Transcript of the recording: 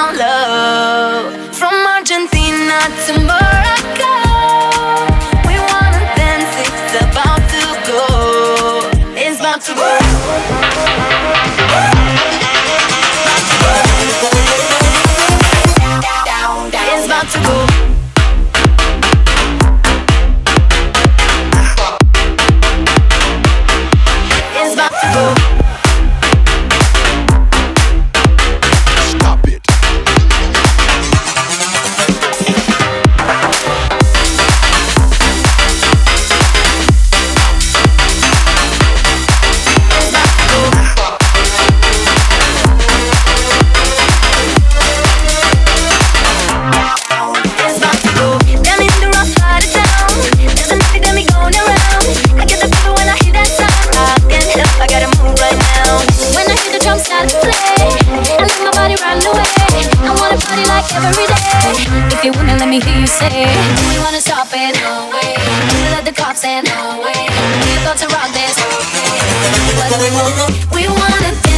down low. From Argentina to Morocco, we wanna dance. It's about to go. It's about to go. Like every day. If you wanna, let me hear you say. Do We wanna stop it, no way. Let the cops in, no way. We're about to rock this. What do we want? We wanna